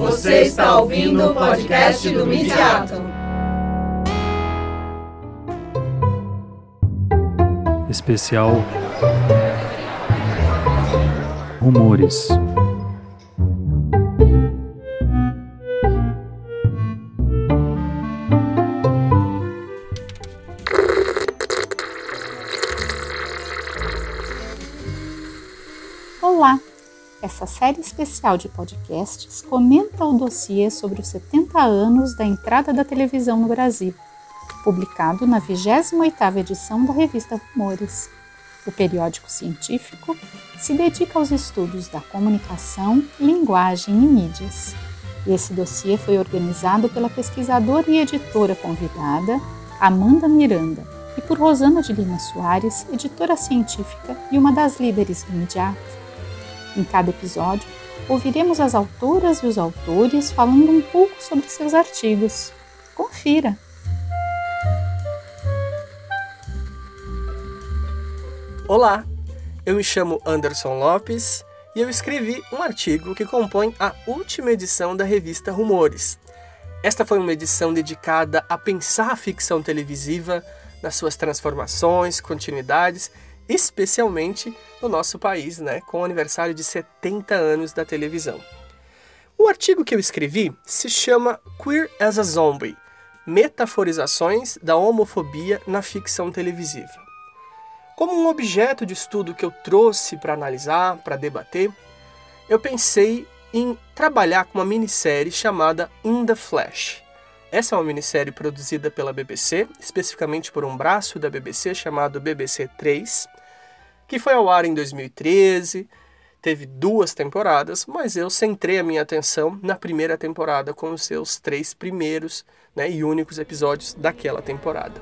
Você está ouvindo o podcast do Midiato. Especial Rumores. Olá! Essa série especial de podcasts comenta o dossiê sobre os 70 anos da entrada da televisão no Brasil, publicado na 28ª edição da revista Rumores. O periódico científico se dedica aos estudos da comunicação, linguagem e mídias. Esse dossiê foi organizado pela pesquisadora e editora convidada, Amanda Miranda, e por Rosana de Lima Soares, editora científica e uma das líderes do Midiato. Em cada episódio, ouviremos as autoras e os autores falando um pouco sobre seus artigos. Confira! Olá, eu me chamo Anderson Lopes e eu escrevi um artigo que compõe a última edição da revista Rumores. Esta foi uma edição dedicada a pensar a ficção televisiva nas suas transformações, continuidades especialmente no nosso país, né, com o aniversário de 70 anos da televisão. O artigo que eu escrevi se chama Queer as a Zombie: Metaforizações da homofobia na ficção televisiva. Como um objeto de estudo que eu trouxe para analisar, para debater, eu pensei em trabalhar com uma minissérie chamada In the Flash. Essa é uma minissérie produzida pela BBC, especificamente por um braço da BBC chamado BBC 3, que foi ao ar em 2013, teve duas temporadas, mas eu centrei a minha atenção na primeira temporada com os seus três primeiros né, e únicos episódios daquela temporada.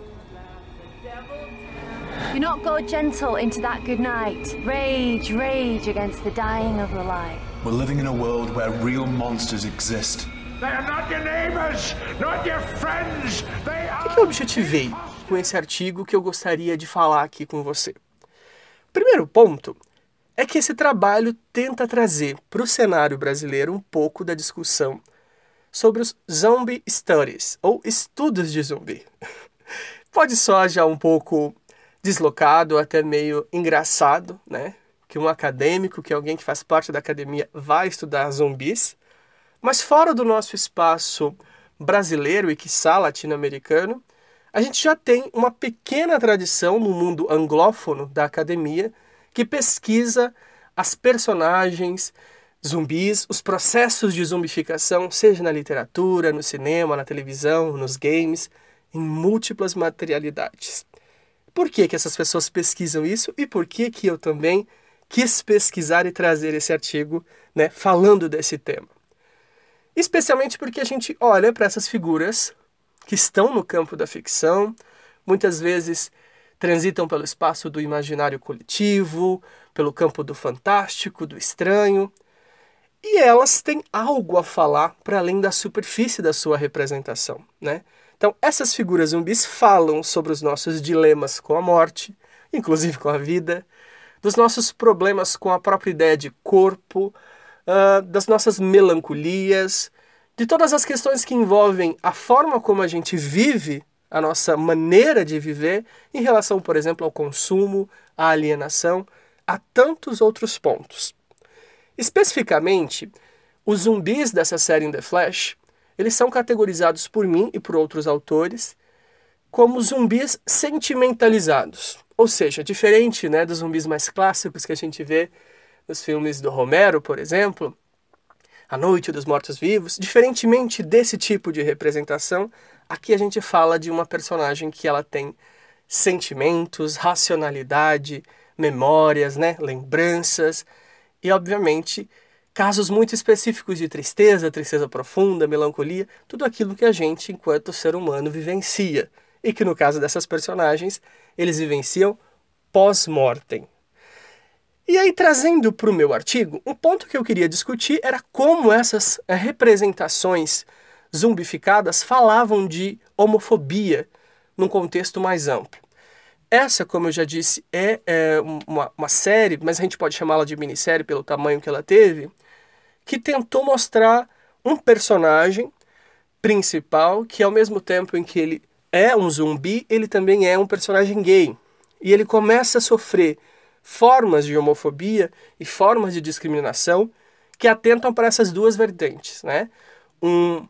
Do not go gentle into that good night. Rage, rage against the dying of the light. We're living in a world where real monsters exist. They are not your neighbors, not your friends. They are... O que eu objetivei com esse artigo que eu gostaria de falar aqui com você? Primeiro ponto é que esse trabalho tenta trazer para o cenário brasileiro um pouco da discussão sobre os zombie studies, ou estudos de zumbi. Pode soar já um pouco deslocado, até meio engraçado, né? Que um acadêmico, que alguém que faz parte da academia, vai estudar zumbis. Mas fora do nosso espaço brasileiro e, quiçá, latino-americano, a gente já tem uma pequena tradição no mundo anglófono da academia que pesquisa as personagens zumbis, os processos de zumbificação, seja na literatura, no cinema, na televisão, nos games, em múltiplas materialidades. Por que, que essas pessoas pesquisam isso e por que, que eu também quis pesquisar e trazer esse artigo né, falando desse tema? Especialmente porque a gente olha para essas figuras que estão no campo da ficção, muitas vezes transitam pelo espaço do imaginário coletivo, pelo campo do fantástico, do estranho, e elas têm algo a falar para além da superfície da sua representação, né? Então, essas figuras zumbis falam sobre os nossos dilemas com a morte, inclusive com a vida, dos nossos problemas com a própria ideia de corpo, uh, das nossas melancolias, de todas as questões que envolvem a forma como a gente vive, a nossa maneira de viver, em relação, por exemplo, ao consumo, à alienação, a tantos outros pontos. Especificamente, os zumbis dessa série In The Flash, eles são categorizados por mim e por outros autores como zumbis sentimentalizados. Ou seja, diferente né, dos zumbis mais clássicos que a gente vê nos filmes do Romero, por exemplo, a Noite dos Mortos-Vivos, diferentemente desse tipo de representação, aqui a gente fala de uma personagem que ela tem sentimentos, racionalidade, memórias, né, lembranças e, obviamente, casos muito específicos de tristeza, tristeza profunda, melancolia, tudo aquilo que a gente, enquanto ser humano, vivencia. E que no caso dessas personagens, eles vivenciam pós-mortem, e aí, trazendo para o meu artigo, um ponto que eu queria discutir era como essas eh, representações zumbificadas falavam de homofobia num contexto mais amplo. Essa, como eu já disse, é, é uma, uma série, mas a gente pode chamá-la de minissérie pelo tamanho que ela teve, que tentou mostrar um personagem principal que, ao mesmo tempo em que ele é um zumbi, ele também é um personagem gay. E ele começa a sofrer formas de homofobia e formas de discriminação que atentam para essas duas vertentes, né? Um,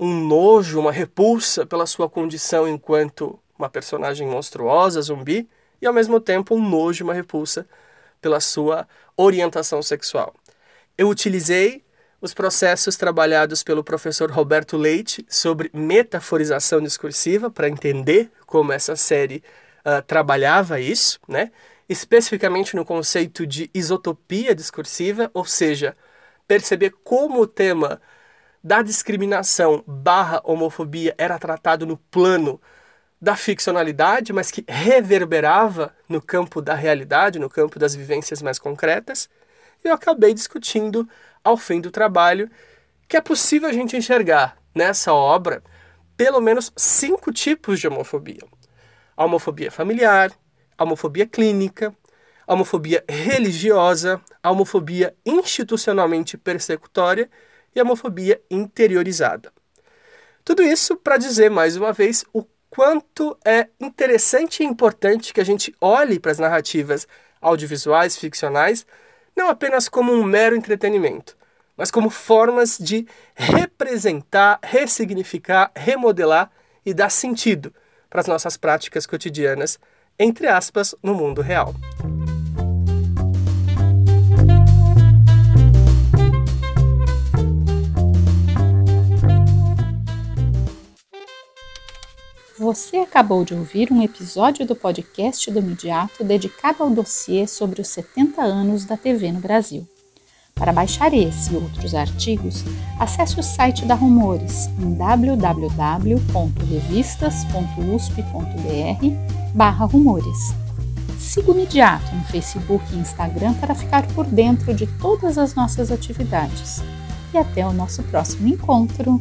um nojo, uma repulsa pela sua condição enquanto uma personagem monstruosa, zumbi, e ao mesmo tempo um nojo, uma repulsa pela sua orientação sexual. Eu utilizei os processos trabalhados pelo professor Roberto Leite sobre metaforização discursiva para entender como essa série uh, trabalhava isso, né? Especificamente no conceito de isotopia discursiva, ou seja, perceber como o tema da discriminação barra homofobia era tratado no plano da ficcionalidade, mas que reverberava no campo da realidade, no campo das vivências mais concretas. E eu acabei discutindo, ao fim do trabalho, que é possível a gente enxergar nessa obra pelo menos cinco tipos de homofobia: a homofobia familiar, a homofobia clínica, a homofobia religiosa, a homofobia institucionalmente persecutória e a homofobia interiorizada. Tudo isso para dizer mais uma vez o quanto é interessante e importante que a gente olhe para as narrativas audiovisuais, ficcionais, não apenas como um mero entretenimento, mas como formas de representar, ressignificar, remodelar e dar sentido para as nossas práticas cotidianas, entre aspas, no mundo real. Você acabou de ouvir um episódio do podcast do Imediato dedicado ao dossiê sobre os 70 anos da TV no Brasil. Para baixar esse e outros artigos, acesse o site da Rumores em www.revistas.usp.br rumores. Siga o Imediato no Facebook e Instagram para ficar por dentro de todas as nossas atividades. E até o nosso próximo encontro!